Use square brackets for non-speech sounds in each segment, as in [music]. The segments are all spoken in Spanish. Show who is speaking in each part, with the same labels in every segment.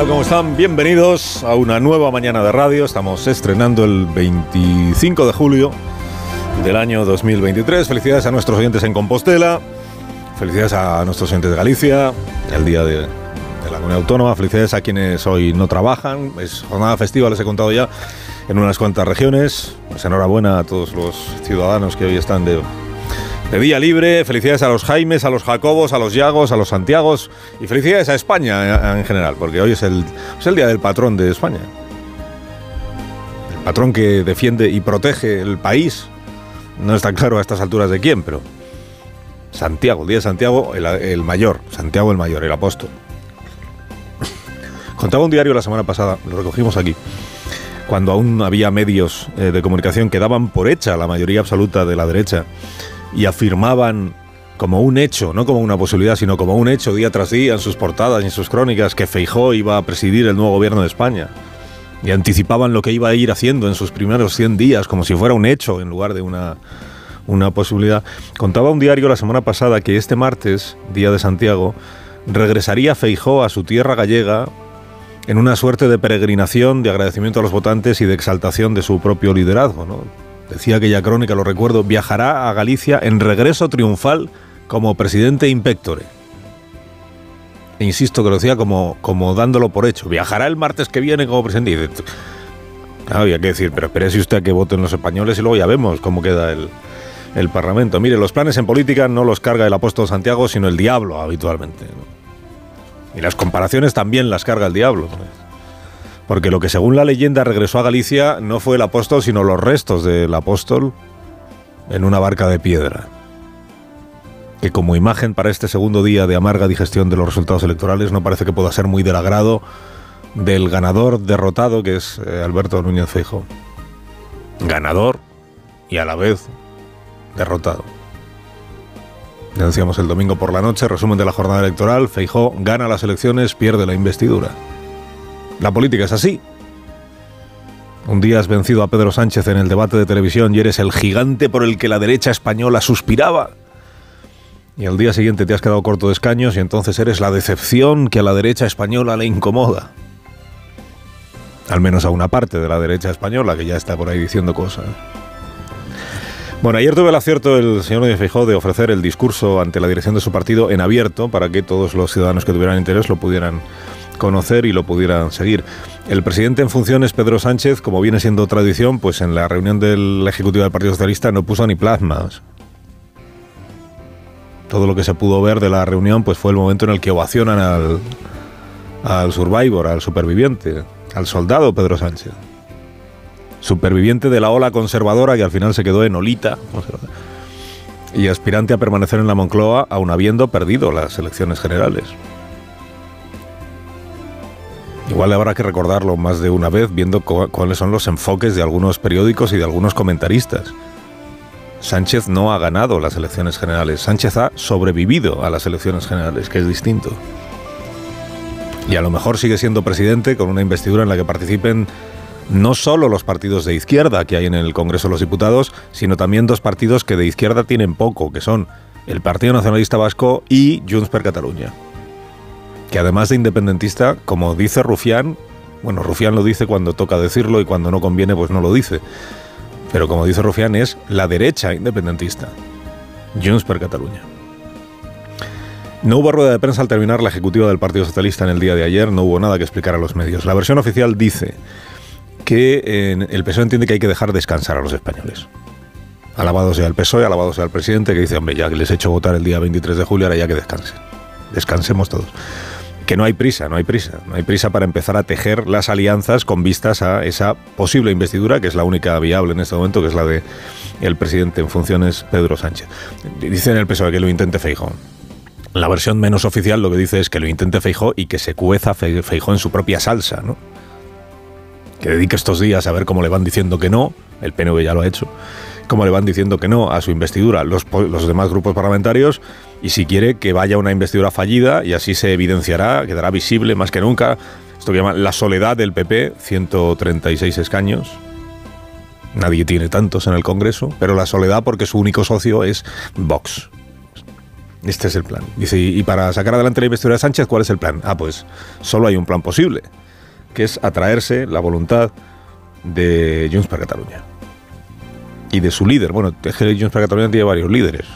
Speaker 1: Tal? ¿Cómo están? Bienvenidos a una nueva mañana de radio. Estamos estrenando el 25 de julio del año 2023. Felicidades a nuestros oyentes en Compostela. Felicidades a nuestros oyentes de Galicia, el día de, de la comunidad autónoma. Felicidades a quienes hoy no trabajan. Es jornada festiva, les he contado ya, en unas cuantas regiones. Pues enhorabuena a todos los ciudadanos que hoy están de, de día libre. Felicidades a los Jaimes, a los Jacobos, a los Yagos, a los Santiagos. Y felicidades a España en, en general, porque hoy es el, es el día del patrón de España. El patrón que defiende y protege el país. No está claro a estas alturas de quién, pero Santiago, el día de Santiago, el, el mayor, Santiago el mayor, el apóstol. Contaba un diario la semana pasada, lo recogimos aquí, cuando aún había medios eh, de comunicación que daban por hecha la mayoría absoluta de la derecha y afirmaban como un hecho, no como una posibilidad, sino como un hecho día tras día en sus portadas y en sus crónicas que Feijó iba a presidir el nuevo gobierno de España. Y anticipaban lo que iba a ir haciendo en sus primeros 100 días, como si fuera un hecho en lugar de una, una posibilidad. Contaba un diario la semana pasada que este martes, día de Santiago, regresaría Feijó a su tierra gallega en una suerte de peregrinación, de agradecimiento a los votantes y de exaltación de su propio liderazgo. ¿no? Decía aquella crónica, lo recuerdo, viajará a Galicia en regreso triunfal como presidente impectore. E insisto que lo decía como, como dándolo por hecho. Viajará el martes que viene como presidente. Había que decir, pero espérese usted a que voten los españoles y luego ya vemos cómo queda el, el Parlamento. Mire, los planes en política no los carga el apóstol Santiago, sino el diablo habitualmente. Y las comparaciones también las carga el diablo. Porque lo que según la leyenda regresó a Galicia no fue el apóstol, sino los restos del apóstol en una barca de piedra. Que como imagen para este segundo día de amarga digestión de los resultados electorales no parece que pueda ser muy del agrado del ganador derrotado que es eh, Alberto Núñez Feijóo. Ganador y a la vez derrotado. Ya decíamos el domingo por la noche, resumen de la jornada electoral, Feijó gana las elecciones, pierde la investidura. La política es así. Un día has vencido a Pedro Sánchez en el debate de televisión y eres el gigante por el que la derecha española suspiraba. Y al día siguiente te has quedado corto de escaños y entonces eres la decepción que a la derecha española le incomoda. Al menos a una parte de la derecha española que ya está por ahí diciendo cosas. Bueno, ayer tuve el acierto el señor Núñez Feijóo de ofrecer el discurso ante la dirección de su partido en abierto para que todos los ciudadanos que tuvieran interés lo pudieran conocer y lo pudieran seguir. El presidente en funciones, Pedro Sánchez, como viene siendo tradición, pues en la reunión del Ejecutivo del Partido Socialista no puso ni plasmas. Todo lo que se pudo ver de la reunión pues fue el momento en el que ovacionan al, al survivor, al superviviente, al soldado Pedro Sánchez superviviente de la ola conservadora que al final se quedó en olita y aspirante a permanecer en la Moncloa aun habiendo perdido las elecciones generales. Igual habrá que recordarlo más de una vez viendo cuáles son los enfoques de algunos periódicos y de algunos comentaristas. Sánchez no ha ganado las elecciones generales, Sánchez ha sobrevivido a las elecciones generales, que es distinto. Y a lo mejor sigue siendo presidente con una investidura en la que participen no solo los partidos de izquierda que hay en el Congreso de los Diputados, sino también dos partidos que de izquierda tienen poco, que son el Partido Nacionalista Vasco y Junts per Catalunya. Que además de independentista, como dice Rufián, bueno, Rufián lo dice cuando toca decirlo y cuando no conviene pues no lo dice. Pero como dice Rufián es la derecha independentista. Junts per Catalunya. No hubo rueda de prensa al terminar la ejecutiva del Partido Socialista en el día de ayer, no hubo nada que explicar a los medios. La versión oficial dice que eh, el PSOE entiende que hay que dejar descansar a los españoles. Alabado sea el PSOE, alabado sea el presidente, que dice, hombre, ya que les he hecho votar el día 23 de julio, ahora ya que descansen. Descansemos todos. Que no hay prisa, no hay prisa. No hay prisa para empezar a tejer las alianzas con vistas a esa posible investidura, que es la única viable en este momento, que es la de el presidente en funciones, Pedro Sánchez. Dice en el PSOE que lo intente Feijón. La versión menos oficial lo que dice es que lo intente Feijó y que se cueza Feijó en su propia salsa, ¿no? que dedique estos días a ver cómo le van diciendo que no, el PNV ya lo ha hecho, cómo le van diciendo que no a su investidura los, los demás grupos parlamentarios y si quiere que vaya una investidura fallida y así se evidenciará, quedará visible más que nunca esto que llaman la soledad del PP, 136 escaños. Nadie tiene tantos en el Congreso, pero la soledad porque su único socio es Vox. Este es el plan. Dice, y para sacar adelante la investidura de Sánchez, ¿cuál es el plan? Ah, pues solo hay un plan posible, que es atraerse la voluntad de Junts per Cataluña. Y de su líder. Bueno, es que Junts per Cataluña tiene varios líderes.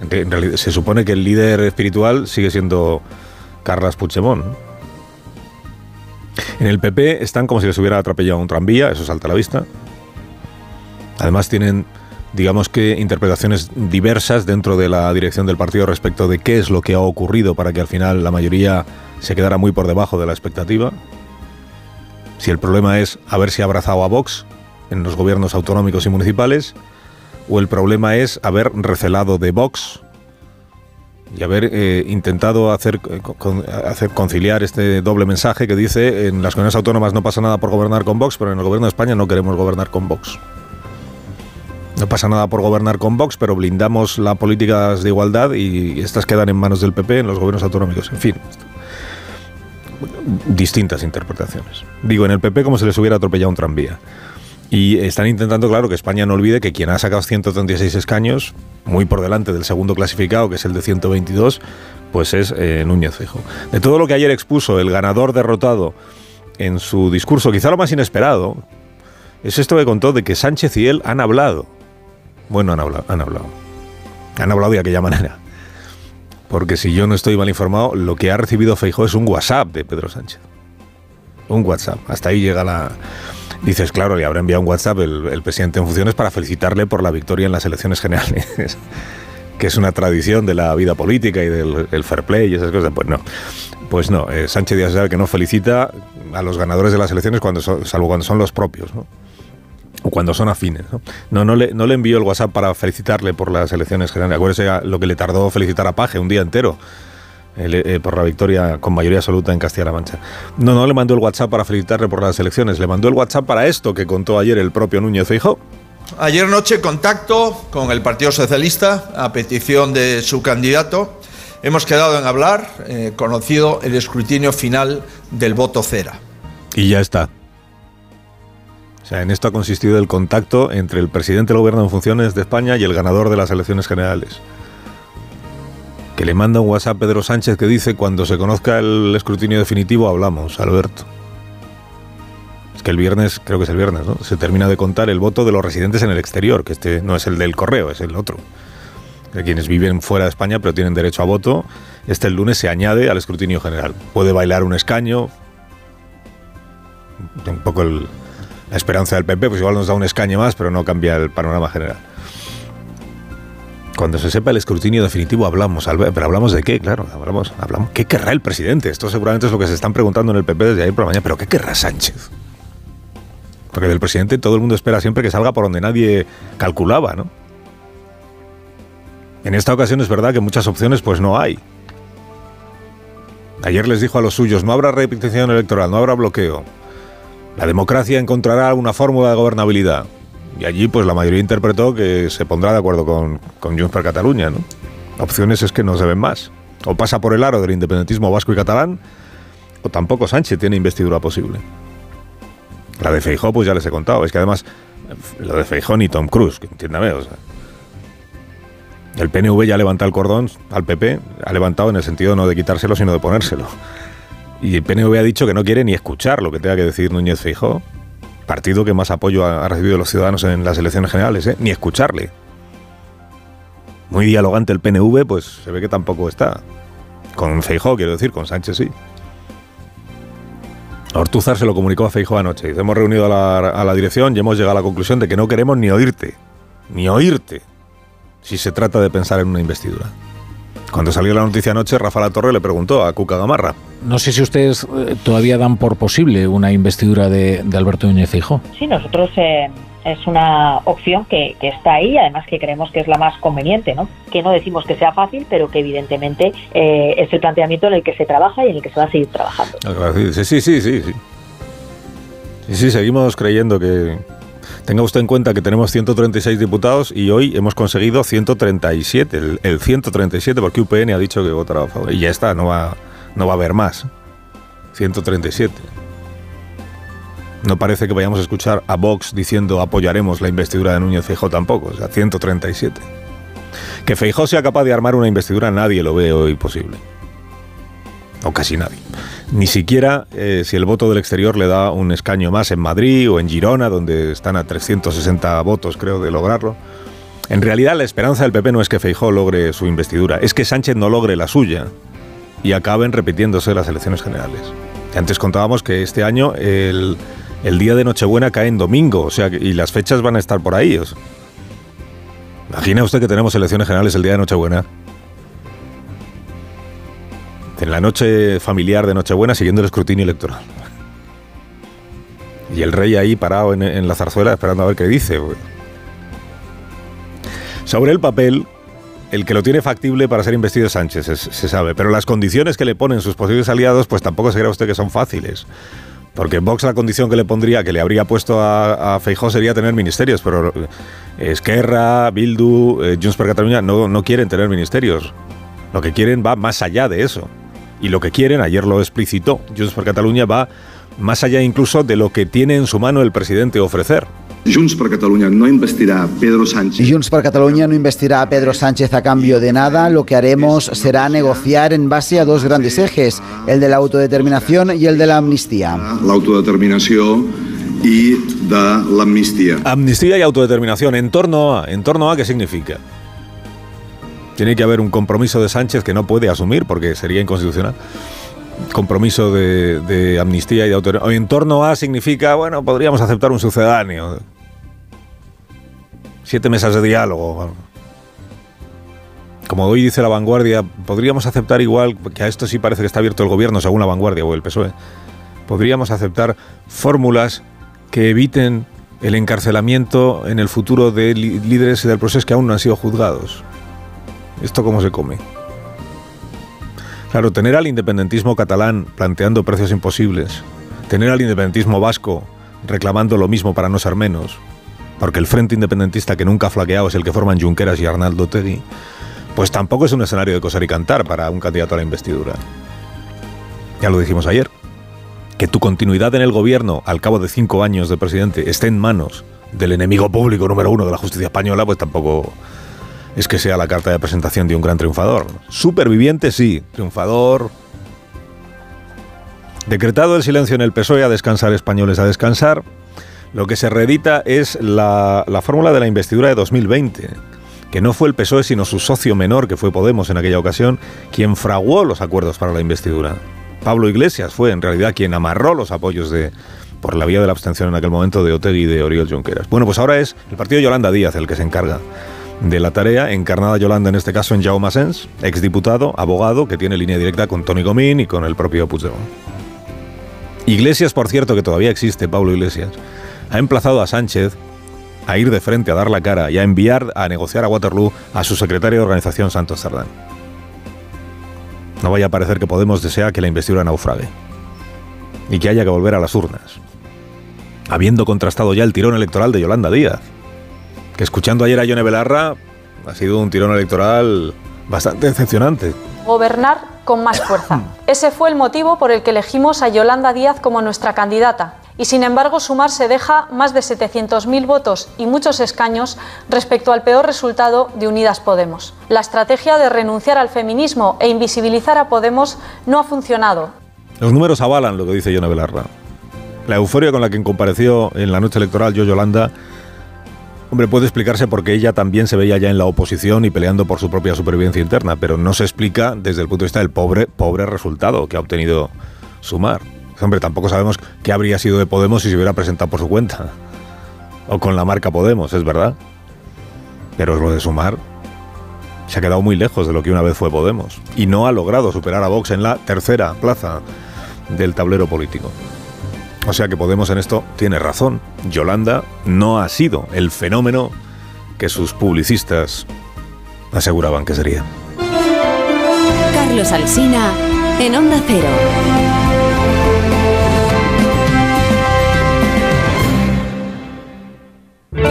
Speaker 1: En realidad, se supone que el líder espiritual sigue siendo Carles Puigdemont. En el PP están como si les hubiera atropellado un tranvía, eso salta a la vista. Además tienen, digamos que, interpretaciones diversas dentro de la dirección del partido respecto de qué es lo que ha ocurrido para que al final la mayoría se quedara muy por debajo de la expectativa. Si el problema es haberse abrazado a Vox en los gobiernos autonómicos y municipales, o el problema es haber recelado de Vox y haber eh, intentado hacer, eh, hacer conciliar este doble mensaje que dice en las comunidades autónomas no pasa nada por gobernar con Vox, pero en el gobierno de España no queremos gobernar con Vox. No pasa nada por gobernar con Vox, pero blindamos las políticas de igualdad y estas quedan en manos del PP en los gobiernos autonómicos. En fin, distintas interpretaciones. Digo, en el PP como si les hubiera atropellado un tranvía. Y están intentando, claro, que España no olvide que quien ha sacado 136 escaños, muy por delante del segundo clasificado, que es el de 122, pues es eh, Núñez Fijo. De todo lo que ayer expuso el ganador derrotado en su discurso, quizá lo más inesperado, es esto que contó de que Sánchez y él han hablado. Bueno, han hablado, han hablado. Han hablado de aquella manera. Porque si yo no estoy mal informado, lo que ha recibido Feijóo es un WhatsApp de Pedro Sánchez. Un WhatsApp. Hasta ahí llega la, Dices, claro, le habrá enviado un WhatsApp el, presidente en funciones para felicitarle por la victoria en las elecciones generales, [laughs] que es una tradición de la vida política y del fair play y esas cosas. Pues no, pues no. Eh, Sánchez Díaz sabe que no felicita a los ganadores de las elecciones cuando salvo cuando son los propios, o cuando son afines. No, no, le, no le envió el WhatsApp para felicitarle por las elecciones generales. Acuérdese lo que le tardó felicitar a Paje un día entero eh, por la victoria con mayoría absoluta en Castilla-La Mancha. No, no le mandó el WhatsApp para felicitarle por las elecciones, le mandó el WhatsApp para esto que contó ayer el propio Núñez Feijóo.
Speaker 2: Ayer noche contacto con el Partido Socialista a petición de su candidato. Hemos quedado en hablar, eh, conocido el escrutinio final del voto cera.
Speaker 1: Y ya está. O sea, en esto ha consistido el contacto entre el presidente del gobierno en funciones de España y el ganador de las elecciones generales que le manda un WhatsApp a Pedro Sánchez que dice cuando se conozca el escrutinio definitivo hablamos, Alberto. Es que el viernes, creo que es el viernes, ¿no? Se termina de contar el voto de los residentes en el exterior, que este no es el del correo, es el otro. De quienes viven fuera de España pero tienen derecho a voto, este el lunes se añade al escrutinio general. Puede bailar un escaño, un poco la esperanza del PP, pues igual nos da un escaño más, pero no cambia el panorama general. Cuando se sepa el escrutinio definitivo hablamos, pero hablamos de qué, claro, hablamos, hablamos. ¿Qué querrá el presidente? Esto seguramente es lo que se están preguntando en el PP desde ayer por la mañana, pero ¿qué querrá Sánchez? Porque del presidente todo el mundo espera siempre que salga por donde nadie calculaba, ¿no? En esta ocasión es verdad que muchas opciones pues no hay. Ayer les dijo a los suyos, no habrá repetición electoral, no habrá bloqueo. La democracia encontrará una fórmula de gobernabilidad. Y allí, pues la mayoría interpretó que se pondrá de acuerdo con, con Junts per Cataluña, ¿no? Opciones es que no se ven más. O pasa por el aro del independentismo vasco y catalán, o tampoco Sánchez tiene investidura posible. La de Feijó, pues ya les he contado. Es que además, lo de Feijó ni Tom Cruise, entiéndame. El PNV ya levanta el cordón al PP, ha levantado en el sentido no de quitárselo, sino de ponérselo. Y el PNV ha dicho que no quiere ni escuchar lo que tenga que decir Núñez Feijó partido que más apoyo ha, recibido los ciudadanos en las elecciones generales, ¿eh? ni escucharle. Muy dialogante el PNV, pues se ve que tampoco está. Con Feijó, quiero decir, con Sánchez sí. Ortúzar se lo comunicó a Feijó anoche. Dice, hemos reunido a la, a la dirección y hemos llegado a la conclusión de que no queremos ni oírte, ni oírte, si se trata de pensar en una investidura. Cuando salió la noticia anoche, Rafa La Torre le preguntó a Cuca Gamarra.
Speaker 3: No sé si ustedes eh, todavía dan por posible una investidura de, Alberto Núñez Feijóo.
Speaker 4: Sí, nosotros eh, es una opción que, está ahí, además que creemos que es la más conveniente, ¿no? Que no decimos que sea fácil, pero que evidentemente eh, es el planteamiento en el que se trabaja y en el que se va a seguir trabajando.
Speaker 1: Sí, sí, sí, sí. Y sí, seguimos creyendo que... Tenga usted en cuenta que tenemos 136 diputados y hoy hemos conseguido 137, el, el 137 porque UPN ha dicho que votará a favor. Y ya está, no va, no va a haber más. 137. No parece que vayamos a escuchar a Vox diciendo apoyaremos la investidura de Núñez Feijó tampoco, o sea, 137. Que Feijó sea capaz de armar una investidura nadie lo ve hoy posible. O casi nadie. Ni siquiera eh, si el voto del exterior le da un escaño más en Madrid o en Girona, donde están a 360 votos, creo, de lograrlo. En realidad, la esperanza del PP no es que Feijó logre su investidura, es que Sánchez no logre la suya y acaben repitiéndose las elecciones generales. Antes contábamos que este año el, el día de Nochebuena cae en domingo, o sea, y las fechas van a estar por ahí. Imagina usted que tenemos elecciones generales el día de Nochebuena. En la noche familiar de Nochebuena siguiendo el escrutinio electoral. Y el rey ahí parado en, la zarzuela esperando a ver qué dice. Sobre el papel, el que lo tiene factible para ser investido es Sánchez, se, sabe, pero las condiciones que le ponen sus posibles aliados, pues tampoco se crea usted que son fáciles. Porque Vox la condición que le pondría, que le habría puesto a, a Feijó sería tener ministerios, pero eh, Esquerra, Bildu, eh, Junts per Cataluña no, no quieren tener ministerios. Lo que quieren va más allá de eso. Y lo que quieren, ayer lo explicitó, Junts per Cataluña va más allá incluso de lo que tiene en su mano el presidente ofrecer.
Speaker 5: Junts per Catalunya no investirá a Pedro Sánchez.
Speaker 6: Junts per Catalunya no investirá a Pedro Sánchez a cambio de nada. Lo que haremos será negociar en base a dos grandes ejes, el de la autodeterminación y el de la amnistía.
Speaker 5: La autodeterminación y de la amnistía.
Speaker 1: Amnistía y autodeterminación. ¿En torno a? ¿En torno a qué significa? Tiene que haber un compromiso de Sánchez que no puede asumir porque sería inconstitucional compromiso de, amnistía y de autoridad. En torno a significa, bueno, podríamos aceptar un sucedáneo. Siete mesas de diálogo. Como hoy dice la vanguardia, podríamos aceptar igual, que a esto sí parece que está abierto el gobierno, según la vanguardia o el PSOE, podríamos aceptar fórmulas que eviten el encarcelamiento en el futuro de líderes del proceso que aún no han sido juzgados. ¿Esto cómo se come? Claro, tener al independentismo catalán planteando precios imposibles, tener al independentismo vasco reclamando lo mismo para no ser menos, porque el frente independentista que nunca ha flaqueado es el que forman Junqueras y Arnaldo Tegui, pues tampoco es un escenario de coser y cantar para un candidato a la investidura. Ya lo dijimos ayer, que tu continuidad en el gobierno al cabo de cinco años de presidente esté en manos del enemigo público número uno de la justicia española, pues tampoco es que sea la carta de presentación de un gran triunfador. Superviviente sí, triunfador. Decretado el silencio en el PSOE a descansar españoles a descansar, lo que se reedita es la, la fórmula de la investidura de 2020, que no fue el PSOE sino su socio menor, que fue Podemos en aquella ocasión, quien fraguó los acuerdos para la investidura. Pablo Iglesias fue en realidad quien amarró los apoyos de, por la vía de la abstención en aquel momento de Otegi y de Oriol Junqueras. Bueno, pues ahora es el partido Yolanda Díaz el que se encarga de la tarea, encarnada Yolanda en este caso en Jaume Asens, exdiputado, abogado, que tiene línea directa con Tony Comín y con el propio Puigdemont. Iglesias, por cierto, que todavía existe, Pablo Iglesias, ha emplazado a Sánchez a ir de frente, a dar la cara y a enviar a negociar a Waterloo a su secretario de organización, Santos Cerdán. No vaya a parecer que Podemos desea que la investidura naufrague y que haya que volver a las urnas, habiendo contrastado ya el tirón electoral de Yolanda Díaz escuchando ayer a Yone Belarra ha sido un tirón electoral bastante decepcionante.
Speaker 7: Gobernar con más fuerza. [clears throat] Ese fue el motivo por el que elegimos a Yolanda Díaz como nuestra candidata. Y sin embargo, Sumar se deja más de 700.000 votos y muchos escaños respecto al peor resultado de Unidas Podemos. La estrategia de renunciar al feminismo e invisibilizar a Podemos no ha funcionado.
Speaker 1: Los números avalan lo que dice Yone Belarra. La euforia con la que compareció en la noche electoral yo Yolanda Hombre, puede explicarse porque ella también se veía ya en la oposición y peleando por su propia supervivencia interna, pero no se explica desde el punto de vista del pobre, pobre resultado que ha obtenido Sumar. Hombre, tampoco sabemos qué habría sido de Podemos si se hubiera presentado por su cuenta. O con la marca Podemos, es verdad. Pero lo de Sumar se ha quedado muy lejos de lo que una vez fue Podemos. Y no ha logrado superar a Vox en la tercera plaza del tablero político. O sea que Podemos en esto tiene razón. Yolanda no ha sido el fenómeno que sus publicistas aseguraban que sería.
Speaker 8: Carlos Alsina en Onda Cero.